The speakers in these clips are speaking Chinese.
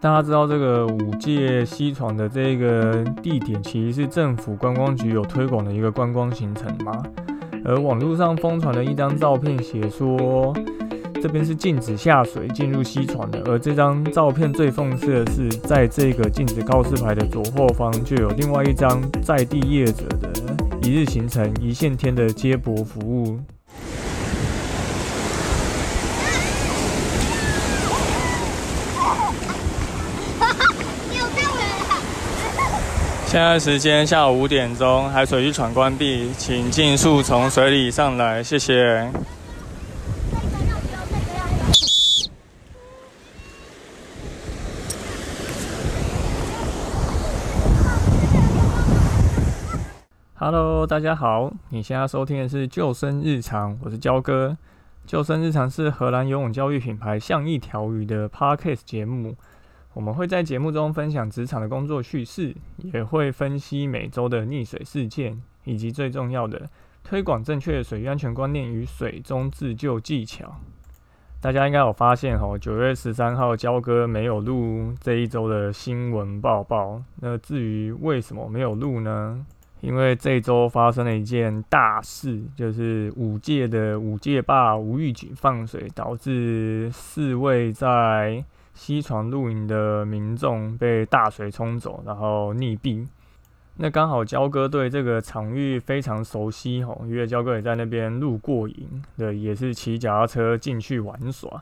大家知道这个五界西床的这个地点，其实是政府观光局有推广的一个观光行程吗？而网络上疯传的一张照片，写说这边是禁止下水进入西床的。而这张照片最讽刺的是，在这个禁止告示牌的左后方，就有另外一张在地业者的一日行程一线天的接驳服务。现在时间下午五点钟，海水浴场关闭，请尽速从水里上来，谢谢。Hello，大家好，你现在收听的是救生日常，我是焦哥。救生日常是荷兰游泳教育品牌像一条鱼的 Podcast 节目。我们会在节目中分享职场的工作趣事，也会分析每周的溺水事件，以及最重要的推广正确的水域安全观念与水中自救技巧。大家应该有发现哦，九月十三号焦哥没有录这一周的新闻报报。那至于为什么没有录呢？因为这周发生了一件大事，就是五届的五届坝无预警放水，导致四位在西床露营的民众被大水冲走，然后溺毙。那刚好焦哥对这个场域非常熟悉吼，因为焦哥也在那边露过营，对，也是骑脚踏车进去玩耍。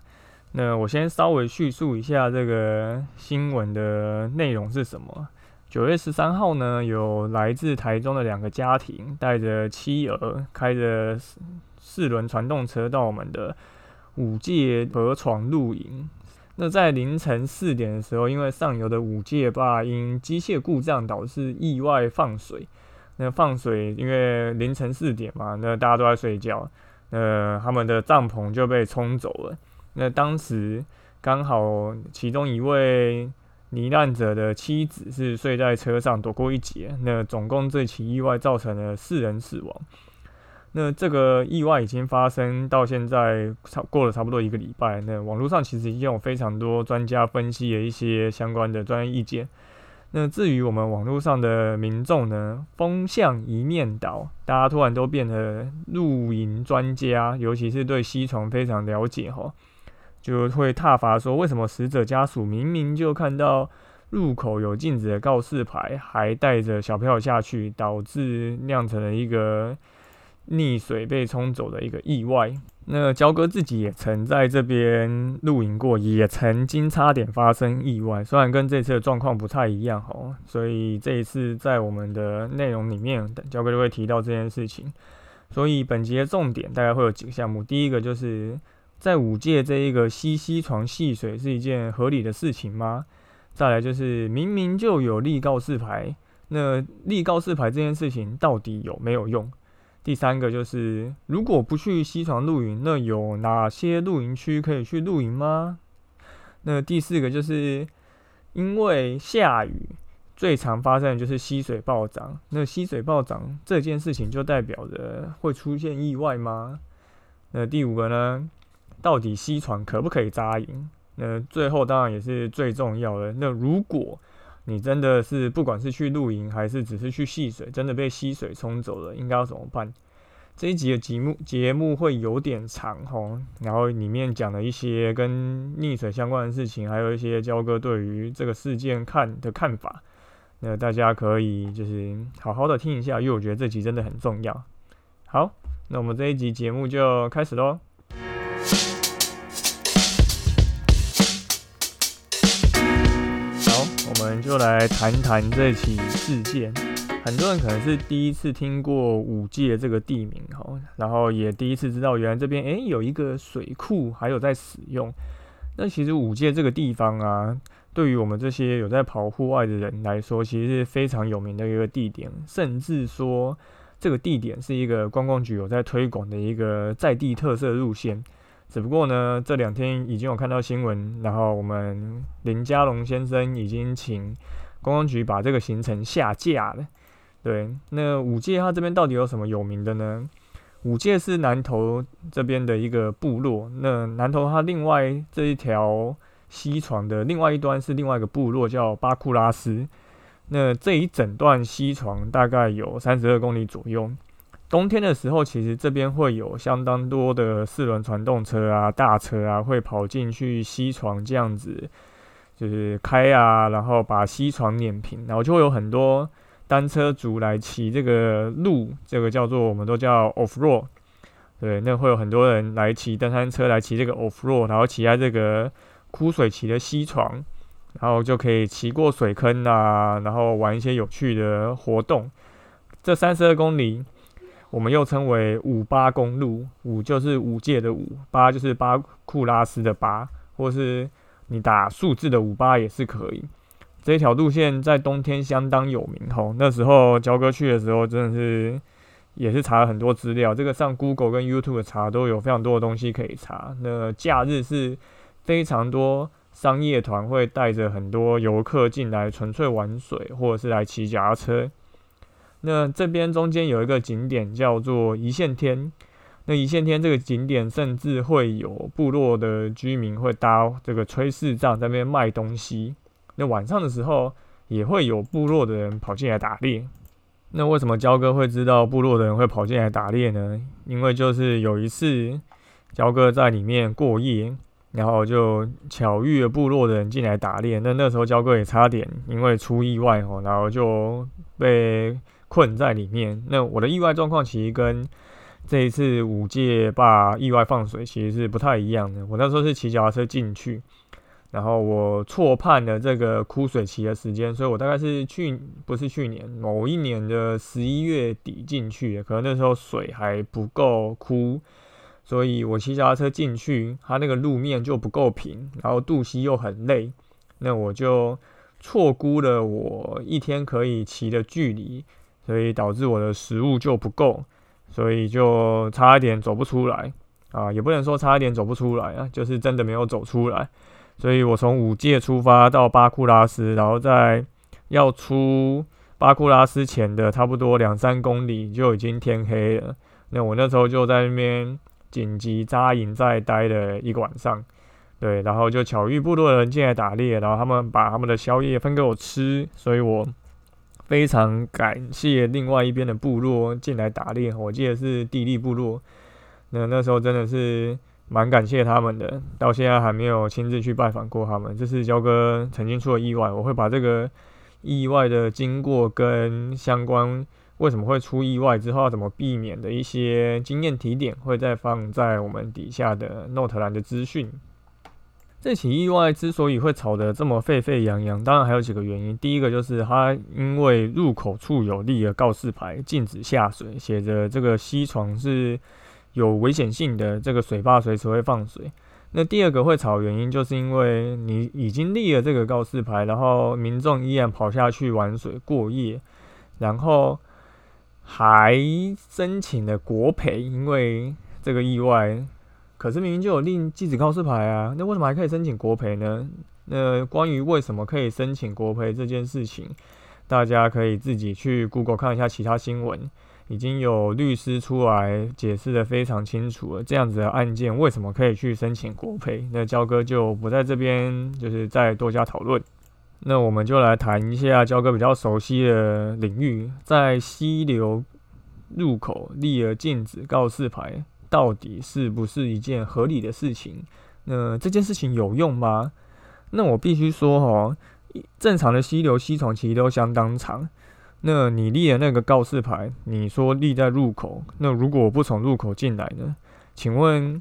那我先稍微叙述一下这个新闻的内容是什么。九月十三号呢，有来自台中的两个家庭带着妻儿，开着四轮传动车到我们的五界河床露营。那在凌晨四点的时候，因为上游的五界坝因机械故障导致意外放水。那放水，因为凌晨四点嘛，那大家都在睡觉，那他们的帐篷就被冲走了。那当时刚好其中一位罹难者的妻子是睡在车上躲过一劫。那总共这起意外造成了四人死亡。那这个意外已经发生到现在，差过了差不多一个礼拜。那网络上其实已经有非常多专家分析的一些相关的专业意见。那至于我们网络上的民众呢，风向一面倒，大家突然都变得露营专家，尤其是对西床非常了解哈，就会挞伐说，为什么死者家属明明就看到入口有禁止的告示牌，还带着小朋友下去，导致酿成了一个。溺水被冲走的一个意外，那焦哥自己也曾在这边露营过，也曾经差点发生意外，虽然跟这次的状况不太一样哦，所以这一次在我们的内容里面，焦哥就会提到这件事情。所以本节的重点大概会有几个项目，第一个就是在五界这一个西西床戏水是一件合理的事情吗？再来就是明明就有立告示牌，那立告示牌这件事情到底有没有用？第三个就是，如果不去西床露营，那有哪些露营区可以去露营吗？那第四个就是，因为下雨，最常发生的就是溪水暴涨。那溪水暴涨这件事情，就代表着会出现意外吗？那第五个呢？到底西床可不可以扎营？那最后当然也是最重要的。那如果你真的是不管是去露营还是只是去戏水，真的被溪水冲走了，应该要怎么办？这一集的节目节目会有点长吼，然后里面讲了一些跟溺水相关的事情，还有一些焦哥对于这个事件看的看法，那大家可以就是好好的听一下，因为我觉得这集真的很重要。好，那我们这一集节目就开始喽。我们就来谈谈这起事件。很多人可能是第一次听过五界这个地名哈，然后也第一次知道原来这边诶有一个水库，还有在使用。那其实五界这个地方啊，对于我们这些有在跑户外的人来说，其实是非常有名的一个地点，甚至说这个地点是一个观光局有在推广的一个在地特色路线。只不过呢，这两天已经有看到新闻，然后我们林家龙先生已经请公安局把这个行程下架了。对，那五界它这边到底有什么有名的呢？五界是南投这边的一个部落，那南投它另外这一条西床的另外一端是另外一个部落叫巴库拉斯。那这一整段西床大概有三十二公里左右。冬天的时候，其实这边会有相当多的四轮传动车啊、大车啊，会跑进去溪床这样子，就是开啊，然后把溪床碾平，然后就会有很多单车族来骑这个路，这个叫做我们都叫 off road，对，那会有很多人来骑登山车来骑这个 off road，然后骑在这个枯水期的溪床，然后就可以骑过水坑啊，然后玩一些有趣的活动。这三十二公里。我们又称为五八公路，五就是五界的五，八就是巴库拉斯的八，或是你打数字的五八也是可以。这条路线在冬天相当有名吼，那时候焦哥去的时候真的是也是查了很多资料，这个上 Google 跟 YouTube 查都有非常多的东西可以查。那假日是非常多商业团会带着很多游客进来纯粹玩水，或者是来骑脚踏车。那这边中间有一个景点叫做一线天，那一线天这个景点甚至会有部落的居民会搭这个炊事帐在那边卖东西。那晚上的时候也会有部落的人跑进来打猎。那为什么焦哥会知道部落的人会跑进来打猎呢？因为就是有一次焦哥在里面过夜，然后就巧遇了部落的人进来打猎。那那时候焦哥也差点因为出意外哦，然后就被。困在里面，那我的意外状况其实跟这一次五届坝意外放水其实是不太一样的。我那时候是骑脚踏车进去，然后我错判了这个枯水期的时间，所以我大概是去不是去年某一年的十一月底进去的，可能那时候水还不够枯，所以我骑脚踏车进去，它那个路面就不够平，然后渡溪又很累，那我就错估了我一天可以骑的距离。所以导致我的食物就不够，所以就差一点走不出来啊，也不能说差一点走不出来啊，就是真的没有走出来。所以我从五界出发到巴库拉斯，然后在要出巴库拉斯前的差不多两三公里就已经天黑了。那我那时候就在那边紧急扎营，在待了一个晚上。对，然后就巧遇部落的人进来打猎，然后他们把他们的宵夜分给我吃，所以我。非常感谢另外一边的部落进来打猎，我记得是地利部落。那那时候真的是蛮感谢他们的，到现在还没有亲自去拜访过他们。这是焦哥曾经出了意外，我会把这个意外的经过跟相关为什么会出意外之后要怎么避免的一些经验提点，会再放在我们底下的 Note 栏的资讯。这起意外之所以会吵得这么沸沸扬扬，当然还有几个原因。第一个就是它因为入口处有立了告示牌，禁止下水，写着这个溪床是有危险性的，这个水坝随时会放水。那第二个会吵原因，就是因为你已经立了这个告示牌，然后民众依然跑下去玩水过夜，然后还申请了国赔，因为这个意外。可是明明就有令禁止告示牌啊，那为什么还可以申请国赔呢？那关于为什么可以申请国赔这件事情，大家可以自己去 Google 看一下其他新闻，已经有律师出来解释的非常清楚了。这样子的案件为什么可以去申请国赔？那焦哥就不在这边，就是再多加讨论。那我们就来谈一下焦哥比较熟悉的领域，在溪流入口立了禁止告示牌。到底是不是一件合理的事情？那这件事情有用吗？那我必须说，哦，正常的溪流溪床其实都相当长。那你立的那个告示牌，你说立在入口，那如果我不从入口进来呢？请问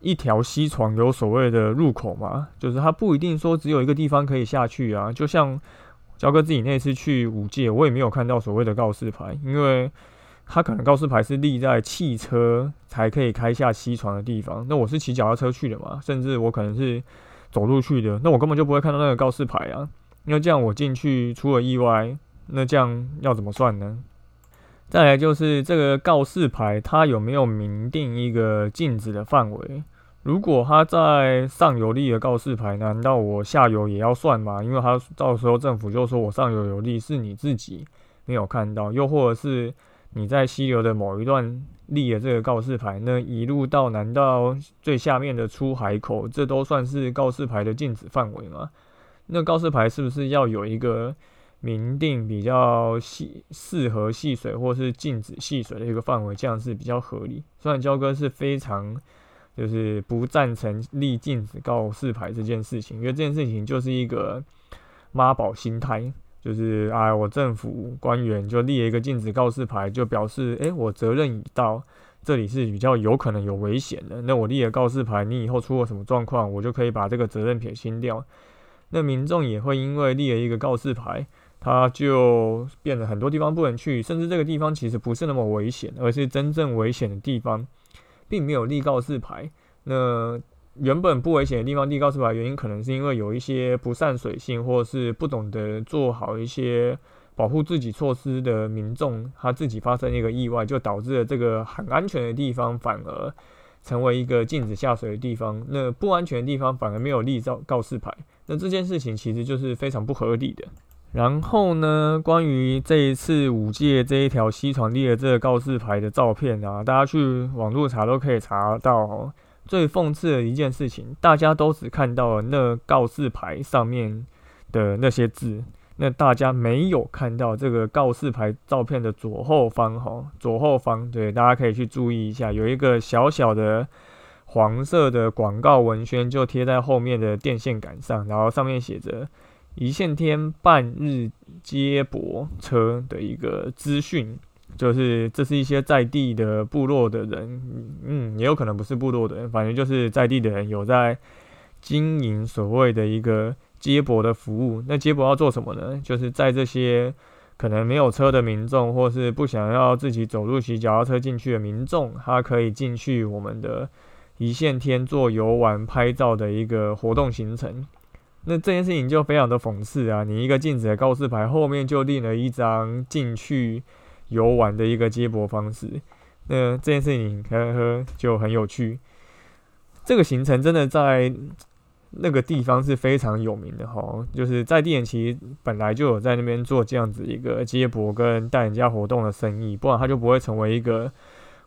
一条溪床有所谓的入口吗？就是它不一定说只有一个地方可以下去啊。就像焦哥自己那次去五界，我也没有看到所谓的告示牌，因为。他可能告示牌是立在汽车才可以开下溪床的地方，那我是骑脚踏车去的嘛，甚至我可能是走路去的，那我根本就不会看到那个告示牌啊。因为这样我进去出了意外，那这样要怎么算呢？再来就是这个告示牌，它有没有明定一个禁止的范围？如果它在上游立的告示牌，难道我下游也要算吗？因为它到时候政府就说我上游有利，是你自己没有看到，又或者是。你在溪流的某一段立了这个告示牌，那一路到南到最下面的出海口，这都算是告示牌的禁止范围吗？那告示牌是不是要有一个明定比较细适合戏水或是禁止戏水的一个范围，这样是比较合理？虽然焦哥是非常就是不赞成立禁止告示牌这件事情，因为这件事情就是一个妈宝心态。就是啊，我政府官员就立了一个禁止告示牌，就表示，诶，我责任已到，这里是比较有可能有危险的。那我立了告示牌，你以后出了什么状况，我就可以把这个责任撇清掉。那民众也会因为立了一个告示牌，他就变得很多地方不能去，甚至这个地方其实不是那么危险，而是真正危险的地方，并没有立告示牌。那原本不危险的地方，立告示牌原因可能是因为有一些不善水性，或是不懂得做好一些保护自己措施的民众，他自己发生一个意外，就导致了这个很安全的地方反而成为一个禁止下水的地方。那不安全的地方反而没有立告告示牌，那这件事情其实就是非常不合理的。然后呢，关于这一次五届这一条西传递的这个告示牌的照片啊，大家去网络查都可以查到。最讽刺的一件事情，大家都只看到了那告示牌上面的那些字，那大家没有看到这个告示牌照片的左后方，哈，左后方，对，大家可以去注意一下，有一个小小的黄色的广告文宣，就贴在后面的电线杆上，然后上面写着“一线天半日接驳车”的一个资讯。就是这是一些在地的部落的人，嗯，也有可能不是部落的人，反正就是在地的人有在经营所谓的一个接驳的服务。那接驳要做什么呢？就是在这些可能没有车的民众，或是不想要自己走路骑脚踏车进去的民众，他可以进去我们的一线天做游玩拍照的一个活动行程。那这件事情就非常的讽刺啊！你一个禁止的告示牌后面就立了一张进去。游玩的一个接驳方式，那这件事情呵呵就很有趣。这个行程真的在那个地方是非常有名的哈，就是在地人其实本来就有在那边做这样子一个接驳跟带人家活动的生意，不然他就不会成为一个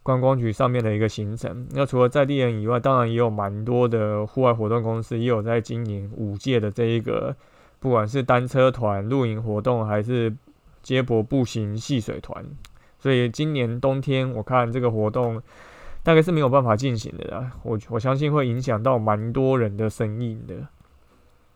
观光局上面的一个行程。那除了在地人以外，当然也有蛮多的户外活动公司也有在经营五届的这一个，不管是单车团、露营活动还是。接驳步行戏水团，所以今年冬天我看这个活动大概是没有办法进行的啦。我我相信会影响到蛮多人的生意的。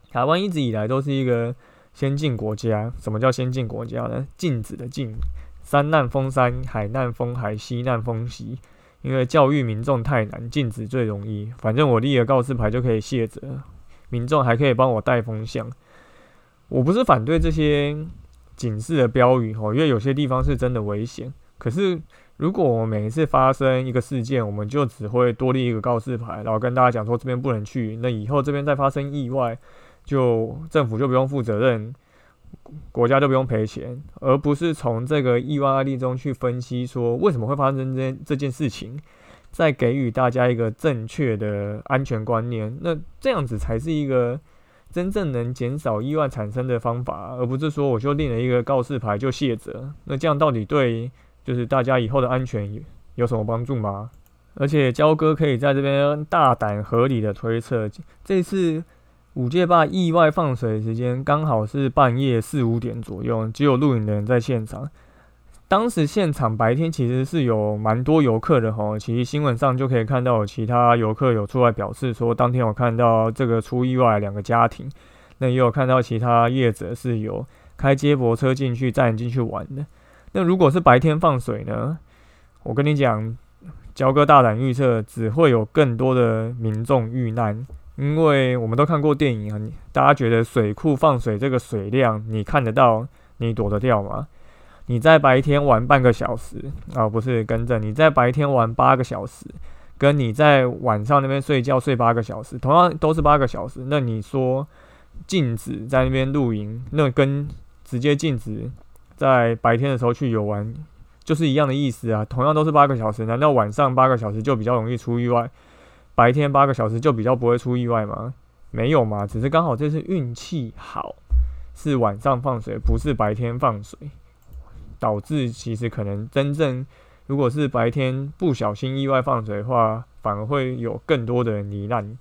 台湾一直以来都是一个先进国家，什么叫先进国家呢？禁止的禁，山难封山，海难封海，西难封西。因为教育民众太难，禁止最容易。反正我立了告示牌就可以卸责，民众还可以帮我带风向。我不是反对这些。警示的标语哦，因为有些地方是真的危险。可是，如果我们每一次发生一个事件，我们就只会多立一个告示牌，然后跟大家讲说这边不能去，那以后这边再发生意外，就政府就不用负责任，国家就不用赔钱，而不是从这个意外案例中去分析说为什么会发生这这件事情，再给予大家一个正确的安全观念，那这样子才是一个。真正能减少意外产生的方法，而不是说我就立了一个告示牌就卸责。那这样到底对就是大家以后的安全有什么帮助吗？而且焦哥可以在这边大胆合理的推测，这次五界坝意外放水时间刚好是半夜四五点左右，只有录影的人在现场。当时现场白天其实是有蛮多游客的哈，其实新闻上就可以看到有其他游客有出来表示说，当天我看到这个出意外两个家庭，那也有看到其他业者是有开接驳车进去载人进去玩的。那如果是白天放水呢？我跟你讲，焦哥大胆预测，只会有更多的民众遇难，因为我们都看过电影啊，大家觉得水库放水这个水量，你看得到，你躲得掉吗？你在白天玩半个小时啊，不是跟着你在白天玩八个小时，跟你在晚上那边睡觉睡八个小时，同样都是八个小时。那你说禁止在那边露营，那跟直接禁止在白天的时候去游玩，就是一样的意思啊。同样都是八个小时，难道晚上八个小时就比较容易出意外，白天八个小时就比较不会出意外吗？没有嘛，只是刚好这次运气好，是晚上放水，不是白天放水。导致其实可能真正如果是白天不小心意外放水的话，反而会有更多的人罹难。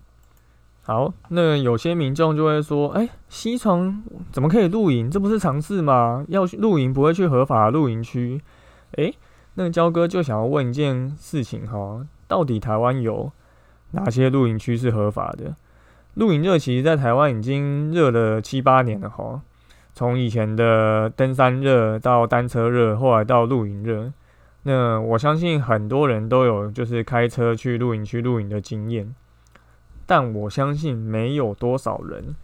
好，那有些民众就会说：“哎，西床怎么可以露营？这不是常事吗？要露营不会去合法露营区？”哎，那个焦哥就想要问一件事情哈，到底台湾有哪些露营区是合法的？露营热其实，在台湾已经热了七八年了哈，从以前的登山热到单车热，后来到露营热。那我相信很多人都有就是开车去露营区露营的经验。但我相信没有多少人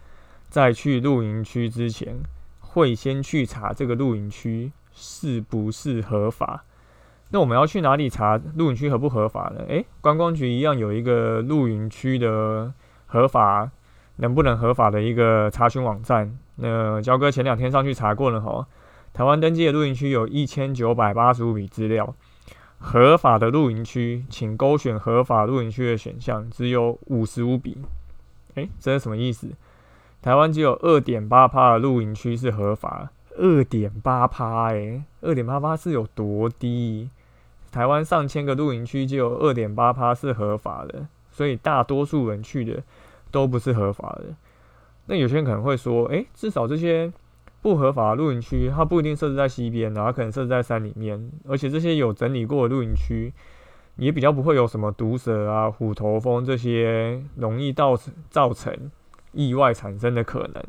在去露营区之前会先去查这个露营区是不是合法。那我们要去哪里查露营区合不合法呢？诶，观光局一样有一个露营区的合法能不能合法的一个查询网站。那焦哥前两天上去查过了哈，台湾登记的露营区有一千九百八十五笔资料。合法的露营区，请勾选合法露营区的选项，只有五十五笔。诶，这是什么意思？台湾只有二点八趴的露营区是合法，二点八趴，诶，二点八趴是有多低？台湾上千个露营区就有二点八趴是合法的，所以大多数人去的都不是合法的。那有些人可能会说，诶，至少这些。不合法露营区，它不一定设置在西边，的，它可能设置在山里面，而且这些有整理过的露营区，也比较不会有什么毒蛇啊、虎头蜂这些容易造造成意外产生的可能。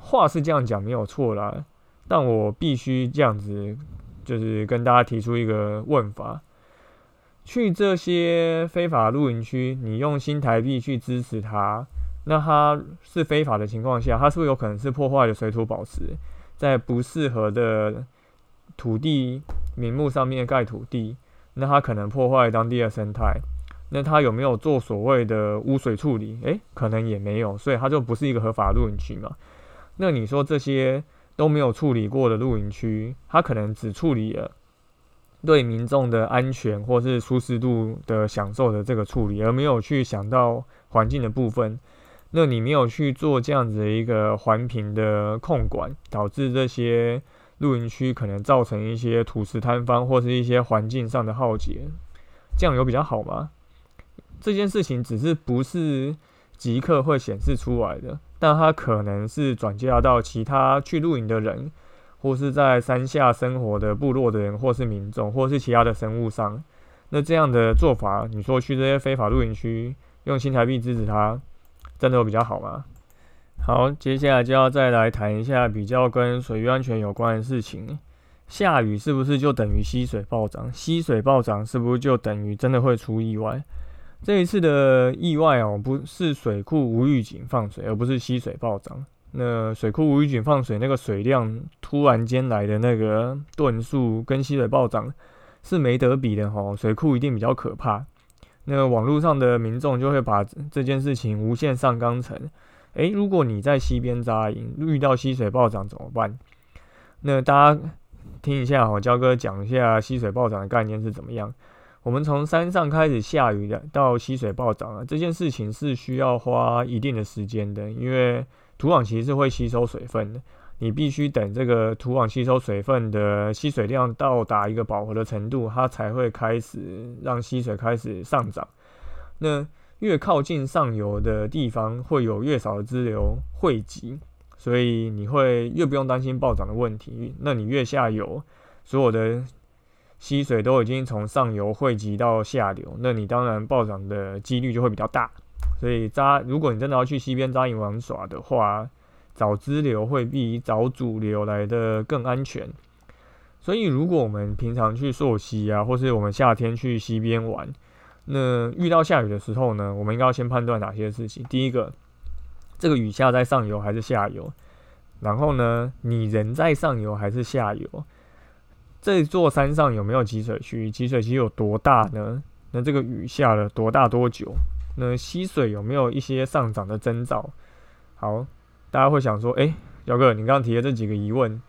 话是这样讲没有错啦，但我必须这样子，就是跟大家提出一个问法：去这些非法露营区，你用新台币去支持它？那它是非法的情况下，它是不是有可能是破坏了水土保持，在不适合的土地名目上面盖土地？那它可能破坏当地的生态。那它有没有做所谓的污水处理？诶，可能也没有，所以它就不是一个合法的露营区嘛。那你说这些都没有处理过的露营区，它可能只处理了对民众的安全或是舒适度的享受的这个处理，而没有去想到环境的部分。那你没有去做这样子的一个环评的控管，导致这些露营区可能造成一些土石坍方或是一些环境上的浩劫，这样有比较好吗？这件事情只是不是即刻会显示出来的，但它可能是转嫁到其他去露营的人，或是在山下生活的部落的人，或是民众，或是其他的生物上。那这样的做法，你说去这些非法露营区用新台币支持他？真的比较好吗？好，接下来就要再来谈一下比较跟水域安全有关的事情。下雨是不是就等于溪水暴涨？溪水暴涨是不是就等于真的会出意外？这一次的意外哦，不是水库无预警放水，而不是溪水暴涨。那水库无预警放水，那个水量突然间来的那个吨数，跟溪水暴涨是没得比的哈。水库一定比较可怕。那网络上的民众就会把这件事情无限上纲成：诶，如果你在溪边扎营，遇到溪水暴涨怎么办？那大家听一下哈，焦哥讲一下溪水暴涨的概念是怎么样。我们从山上开始下雨的，到溪水暴涨啊，这件事情是需要花一定的时间的，因为土壤其实是会吸收水分的。你必须等这个土壤吸收水分的吸水量到达一个饱和的程度，它才会开始让溪水开始上涨。那越靠近上游的地方，会有越少的支流汇集，所以你会越不用担心暴涨的问题。那你越下游，所有的溪水都已经从上游汇集到下流，那你当然暴涨的几率就会比较大。所以扎，如果你真的要去溪边扎营玩耍的话，找支流会比找主流来的更安全，所以如果我们平常去溯溪啊，或是我们夏天去溪边玩，那遇到下雨的时候呢，我们应该要先判断哪些事情？第一个，这个雨下在上游还是下游？然后呢，你人在上游还是下游？这座山上有没有集水区？集水区有多大呢？那这个雨下了多大多久？那溪水有没有一些上涨的征兆？好。大家会想说：“哎，姚哥，你刚刚提的这几个疑问，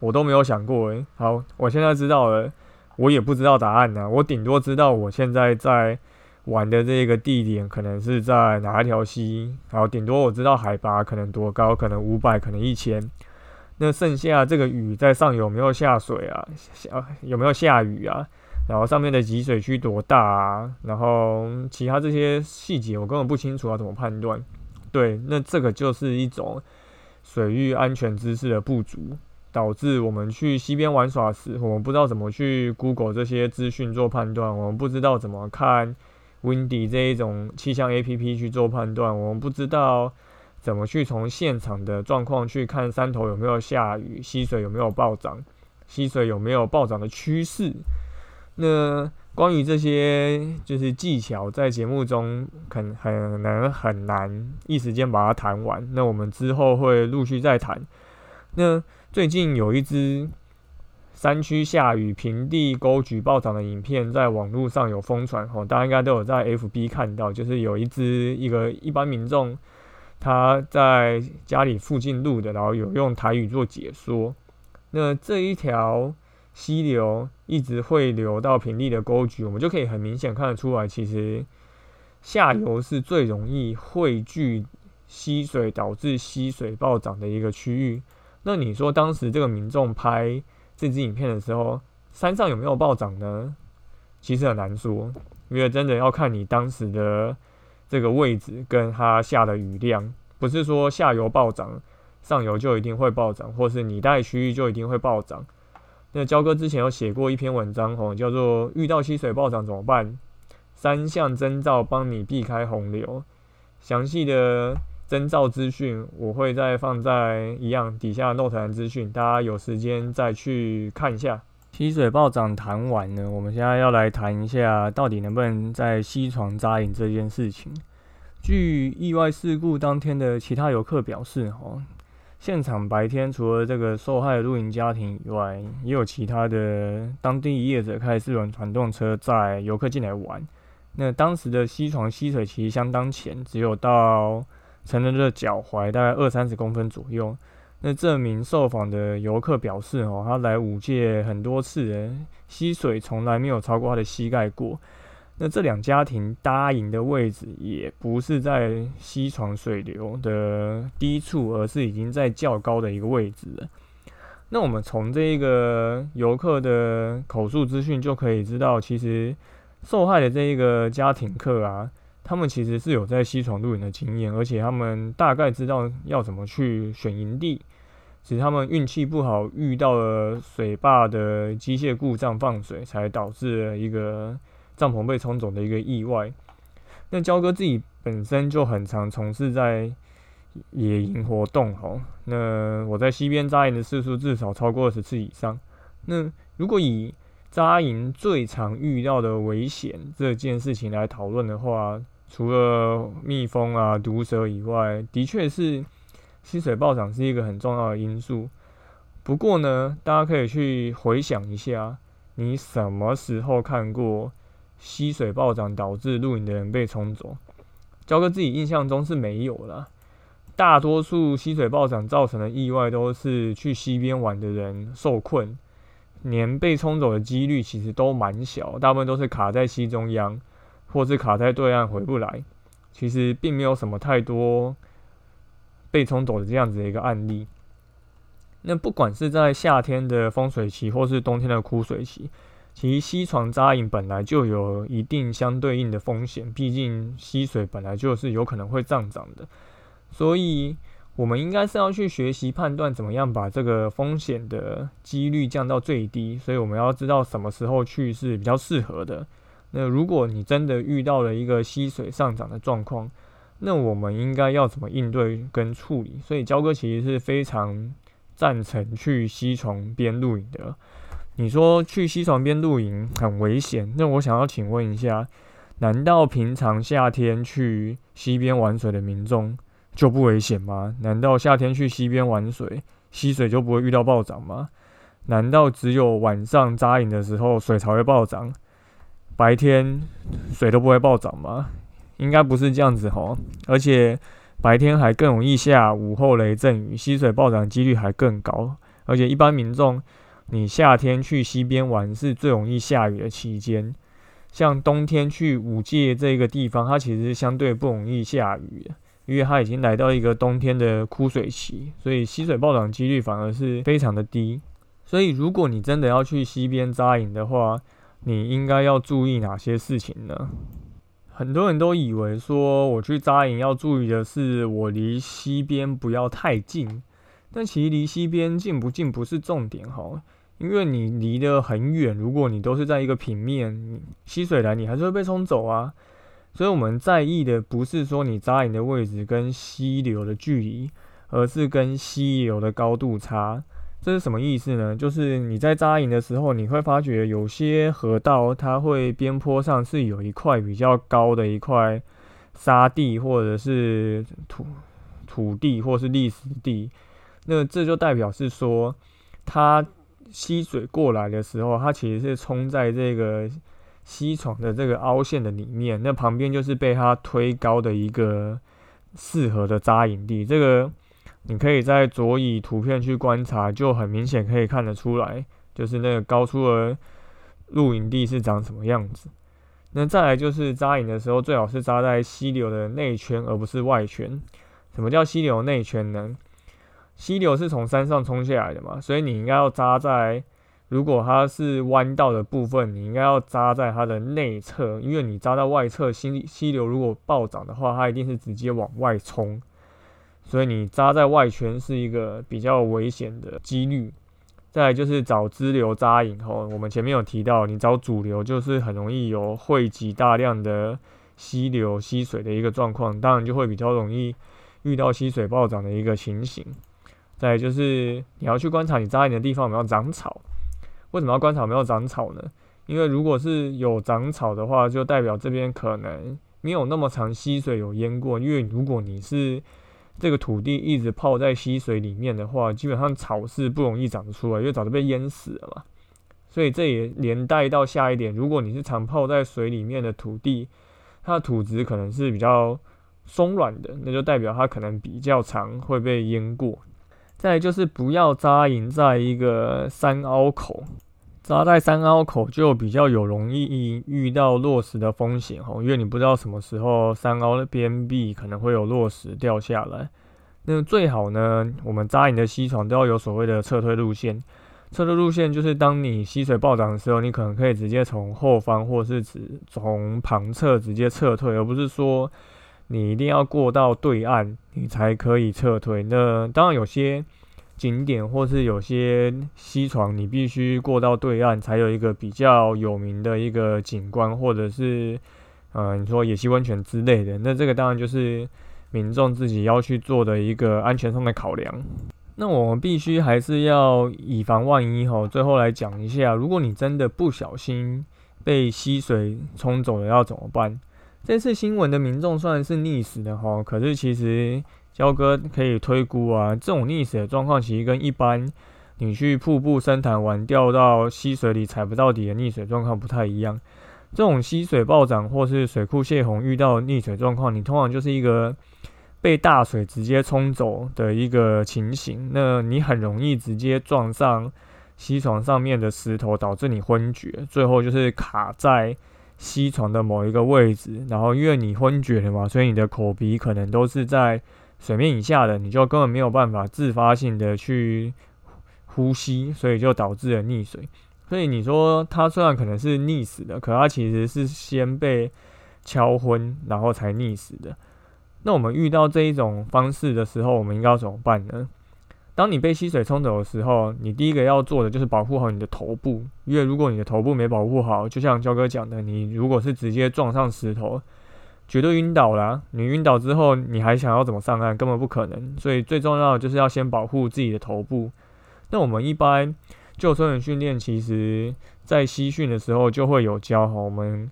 我都没有想过。哎，好，我现在知道了，我也不知道答案呢。我顶多知道我现在在玩的这个地点可能是在哪一条溪，好，顶多我知道海拔可能多高，可能五百，可能一千。那剩下这个雨在上游有没有下水啊？下有没有下雨啊？然后上面的集水区多大啊？然后其他这些细节我根本不清楚要怎么判断。对，那这个就是一种水域安全知识的不足，导致我们去溪边玩耍时，我们不知道怎么去 Google 这些资讯做判断，我们不知道怎么看 Windy 这一种气象 APP 去做判断，我们不知道。怎么去从现场的状况去看山头有没有下雨，溪水有没有暴涨，溪水有没有暴涨的趋势？那关于这些就是技巧，在节目中很很难很难一时间把它谈完。那我们之后会陆续再谈。那最近有一支山区下雨、平地沟渠暴涨的影片，在网络上有疯传哦，大家应该都有在 FB 看到，就是有一支一个一般民众。他在家里附近录的，然后有用台语做解说。那这一条溪流一直汇流到平地的沟渠，我们就可以很明显看得出来，其实下游是最容易汇聚溪水，导致溪水暴涨的一个区域。那你说当时这个民众拍这支影片的时候，山上有没有暴涨呢？其实很难说，因为真的要看你当时的。这个位置跟它下的雨量，不是说下游暴涨，上游就一定会暴涨，或是你带区域就一定会暴涨。那焦哥之前有写过一篇文章吼，叫做“遇到溪水暴涨怎么办？三项征兆帮你避开洪流”。详细的征兆资讯我会再放在一样底下 note 栏资讯，大家有时间再去看一下。溪水暴涨谈完呢，我们现在要来谈一下，到底能不能在溪床扎营这件事情。据意外事故当天的其他游客表示，哦，现场白天除了这个受害的露营家庭以外，也有其他的当地业者开四轮传动车载游客进来玩。那当时的溪床溪水其实相当浅，只有到成人的脚踝，大概二三十公分左右。那这名受访的游客表示，哦，他来五界很多次，溪水从来没有超过他的膝盖过。那这两家庭搭营的位置也不是在溪床水流的低处，而是已经在较高的一个位置了。那我们从这个游客的口述资讯就可以知道，其实受害的这一个家庭客啊。他们其实是有在西床露营的经验，而且他们大概知道要怎么去选营地。只是他们运气不好，遇到了水坝的机械故障放水，才导致了一个帐篷被冲走的一个意外。那焦哥自己本身就很常从事在野营活动，吼，那我在溪边扎营的次数至少超过二十次以上。那如果以扎营最常遇到的危险这件事情来讨论的话，除了蜜蜂啊、毒蛇以外，的确是溪水暴涨是一个很重要的因素。不过呢，大家可以去回想一下，你什么时候看过溪水暴涨导致露营的人被冲走？焦哥自己印象中是没有了。大多数溪水暴涨造成的意外都是去溪边玩的人受困，连被冲走的几率其实都蛮小，大部分都是卡在溪中央。或是卡在对岸回不来，其实并没有什么太多被冲走的这样子的一个案例。那不管是在夏天的风水期，或是冬天的枯水期，其实溪床扎营本来就有一定相对应的风险，毕竟溪水本来就是有可能会涨涨的，所以我们应该是要去学习判断怎么样把这个风险的几率降到最低，所以我们要知道什么时候去是比较适合的。那如果你真的遇到了一个溪水上涨的状况，那我们应该要怎么应对跟处理？所以焦哥其实是非常赞成去溪床边露营的。你说去溪床边露营很危险，那我想要请问一下，难道平常夏天去溪边玩水的民众就不危险吗？难道夏天去溪边玩水，溪水就不会遇到暴涨吗？难道只有晚上扎营的时候水才会暴涨？白天水都不会暴涨吗？应该不是这样子吼，而且白天还更容易下午后雷阵雨，溪水暴涨几率还更高。而且一般民众，你夏天去溪边玩是最容易下雨的期间，像冬天去五界这个地方，它其实相对不容易下雨。因为它已经来到一个冬天的枯水期，所以溪水暴涨几率反而是非常的低。所以如果你真的要去溪边扎营的话，你应该要注意哪些事情呢？很多人都以为说我去扎营要注意的是我离溪边不要太近，但其实离溪边近不近不是重点哈，因为你离得很远，如果你都是在一个平面，你溪水来你还是会被冲走啊。所以我们在意的不是说你扎营的位置跟溪流的距离，而是跟溪流的高度差。这是什么意思呢？就是你在扎营的时候，你会发觉有些河道它会边坡上是有一块比较高的一块沙地，或者是土土地，或是砾石地。那这就代表是说，它溪水过来的时候，它其实是冲在这个溪床的这个凹陷的里面。那旁边就是被它推高的一个适合的扎营地。这个。你可以在左以图片去观察，就很明显可以看得出来，就是那个高出的露营地是长什么样子。那再来就是扎营的时候，最好是扎在溪流的内圈，而不是外圈。什么叫溪流内圈呢？溪流是从山上冲下来的嘛，所以你应该要扎在，如果它是弯道的部分，你应该要扎在它的内侧，因为你扎到外侧，溪溪流如果暴涨的话，它一定是直接往外冲。所以你扎在外圈是一个比较危险的几率。再来就是找支流扎营吼，我们前面有提到，你找主流就是很容易有汇集大量的溪流溪水的一个状况，当然就会比较容易遇到溪水暴涨的一个情形。再就是你要去观察你扎营的地方有没有长草。为什么要观察有没有长草呢？因为如果是有长草的话，就代表这边可能没有那么长溪水有淹过。因为如果你是这个土地一直泡在溪水里面的话，基本上草是不容易长出来，因为早就被淹死了嘛。所以这也连带到下一点，如果你是常泡在水里面的土地，它的土质可能是比较松软的，那就代表它可能比较长会被淹过。再就是不要扎营在一个山凹口。扎在山凹口就比较有容易遇到落石的风险哦，因为你不知道什么时候山凹的边壁可能会有落石掉下来。那最好呢，我们扎营的溪床都要有所谓的撤退路线。撤退路线就是当你溪水暴涨的时候，你可能可以直接从后方或是指从旁侧直接撤退，而不是说你一定要过到对岸你才可以撤退。那当然有些。景点或是有些溪床，你必须过到对岸才有一个比较有名的一个景观，或者是呃，你说野溪温泉之类的。那这个当然就是民众自己要去做的一个安全上的考量。那我们必须还是要以防万一吼。最后来讲一下，如果你真的不小心被溪水冲走了，要怎么办？这次新闻的民众虽然是溺死的哈，可是其实。焦哥可以推估啊，这种溺死的状况其实跟一般你去瀑布深潭玩掉到溪水里踩不到底的溺水状况不太一样。这种溪水暴涨或是水库泄洪遇到溺水状况，你通常就是一个被大水直接冲走的一个情形。那你很容易直接撞上溪床上面的石头，导致你昏厥，最后就是卡在吸床的某一个位置。然后因为你昏厥了嘛，所以你的口鼻可能都是在。水面以下的，你就根本没有办法自发性的去呼吸，所以就导致了溺水。所以你说他虽然可能是溺死的，可他其实是先被敲昏，然后才溺死的。那我们遇到这一种方式的时候，我们应该怎么办呢？当你被溪水冲走的时候，你第一个要做的就是保护好你的头部，因为如果你的头部没保护好，就像焦哥讲的，你如果是直接撞上石头。绝对晕倒了！你晕倒之后，你还想要怎么上岸？根本不可能。所以最重要的就是要先保护自己的头部。那我们一般救生员训练，其实在溪训的时候就会有教哈。我们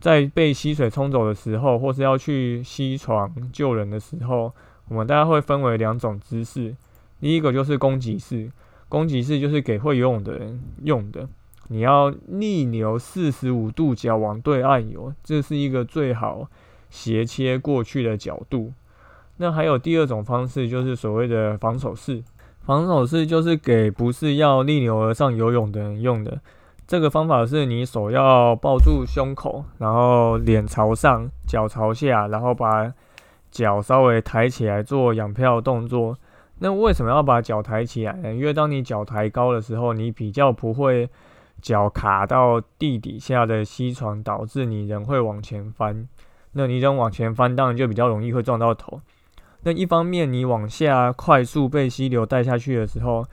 在被溪水冲走的时候，或是要去溪床救人的时候，我们大家会分为两种姿势。第一个就是攻击式，攻击式就是给会游泳的人用的。你要逆流四十五度角往对岸游，这是一个最好斜切过去的角度。那还有第二种方式，就是所谓的防守式。防守式就是给不是要逆流而上游泳的人用的。这个方法是你手要抱住胸口，然后脸朝上，脚朝下，然后把脚稍微抬起来做仰漂动作。那为什么要把脚抬起来呢？因为当你脚抬高的时候，你比较不会脚卡到地底下的溪床，导致你人会往前翻。那你人往前翻，当然就比较容易会撞到头。那一方面，你往下快速被溪流带下去的时候，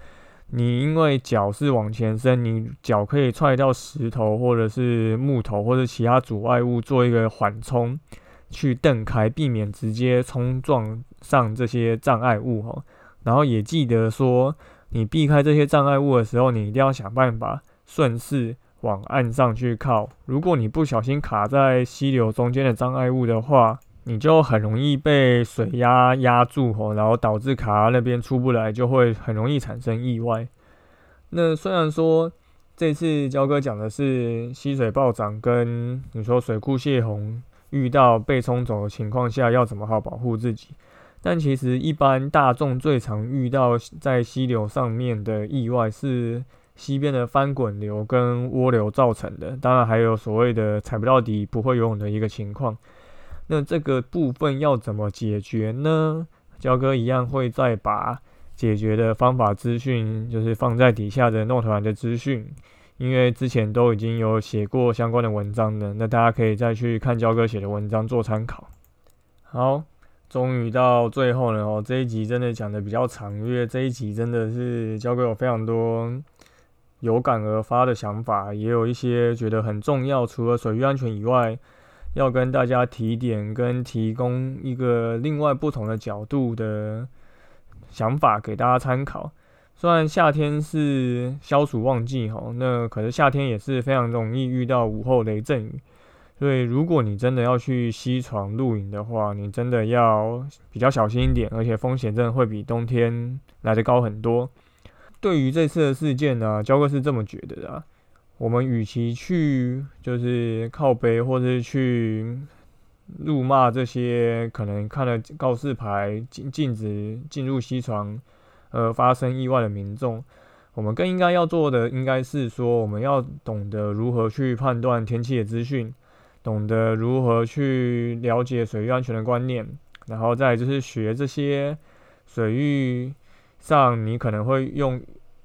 你因为脚是往前伸，你脚可以踹到石头或者是木头或者其他阻碍物，做一个缓冲，去蹬开，避免直接冲撞上这些障碍物哈。然后也记得说，你避开这些障碍物的时候，你一定要想办法顺势往岸上去靠。如果你不小心卡在溪流中间的障碍物的话，你就很容易被水压压住吼，然后导致卡那边出不来，就会很容易产生意外。那虽然说这次焦哥讲的是溪水暴涨，跟你说水库泄洪遇到被冲走的情况下要怎么好保护自己，但其实一般大众最常遇到在溪流上面的意外是溪边的翻滚流跟涡流造成的，当然还有所谓的踩不到底不会游泳的一个情况。那这个部分要怎么解决呢？焦哥一样会再把解决的方法资讯，就是放在底下的诺团的资讯，因为之前都已经有写过相关的文章的，那大家可以再去看焦哥写的文章做参考。好，终于到最后了哦，这一集真的讲的比较长，因为这一集真的是教给我非常多有感而发的想法，也有一些觉得很重要，除了水域安全以外。要跟大家提点跟提供一个另外不同的角度的想法给大家参考。虽然夏天是消暑旺季哈，那可是夏天也是非常容易遇到午后雷阵雨，所以如果你真的要去西床露营的话，你真的要比较小心一点，而且风险真的会比冬天来的高很多。对于这次的事件呢，焦哥是这么觉得的。我们与其去就是靠背，或者是去辱骂这些可能看了告示牌禁禁止进入西床而发生意外的民众，我们更应该要做的，应该是说我们要懂得如何去判断天气的资讯，懂得如何去了解水域安全的观念，然后再就是学这些水域上你可能会用。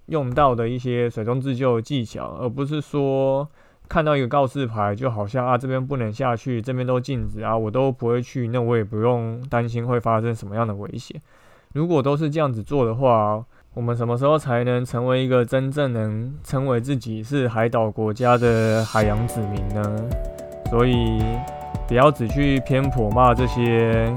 用到的一些水中自救技巧，而不是说看到一个告示牌，就好像啊这边不能下去，这边都禁止啊，我都不会去，那我也不用担心会发生什么样的危险。如果都是这样子做的话，我们什么时候才能成为一个真正能称为自己是海岛国家的海洋子民呢？所以不要只去偏颇骂这些。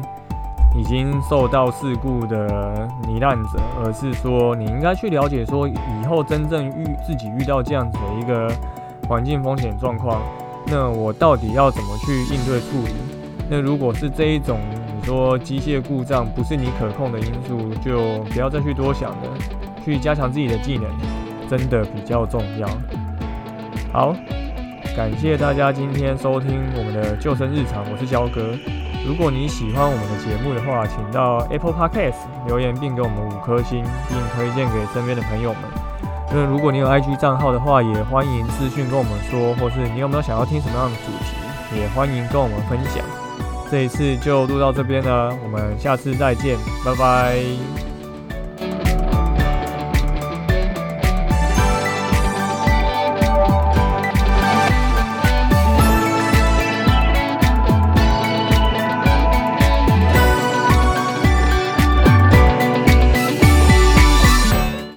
已经受到事故的罹难者，而是说你应该去了解，说以后真正遇自己遇到这样子的一个环境风险状况，那我到底要怎么去应对处理？那如果是这一种你说机械故障不是你可控的因素，就不要再去多想了，去加强自己的技能，真的比较重要。好，感谢大家今天收听我们的救生日常，我是焦哥。如果你喜欢我们的节目的话，请到 Apple Podcast 留言并给我们五颗星，并推荐给身边的朋友们。那如果你有 IG 账号的话，也欢迎私讯跟我们说，或是你有没有想要听什么样的主题，也欢迎跟我们分享。这一次就录到这边了，我们下次再见，拜拜。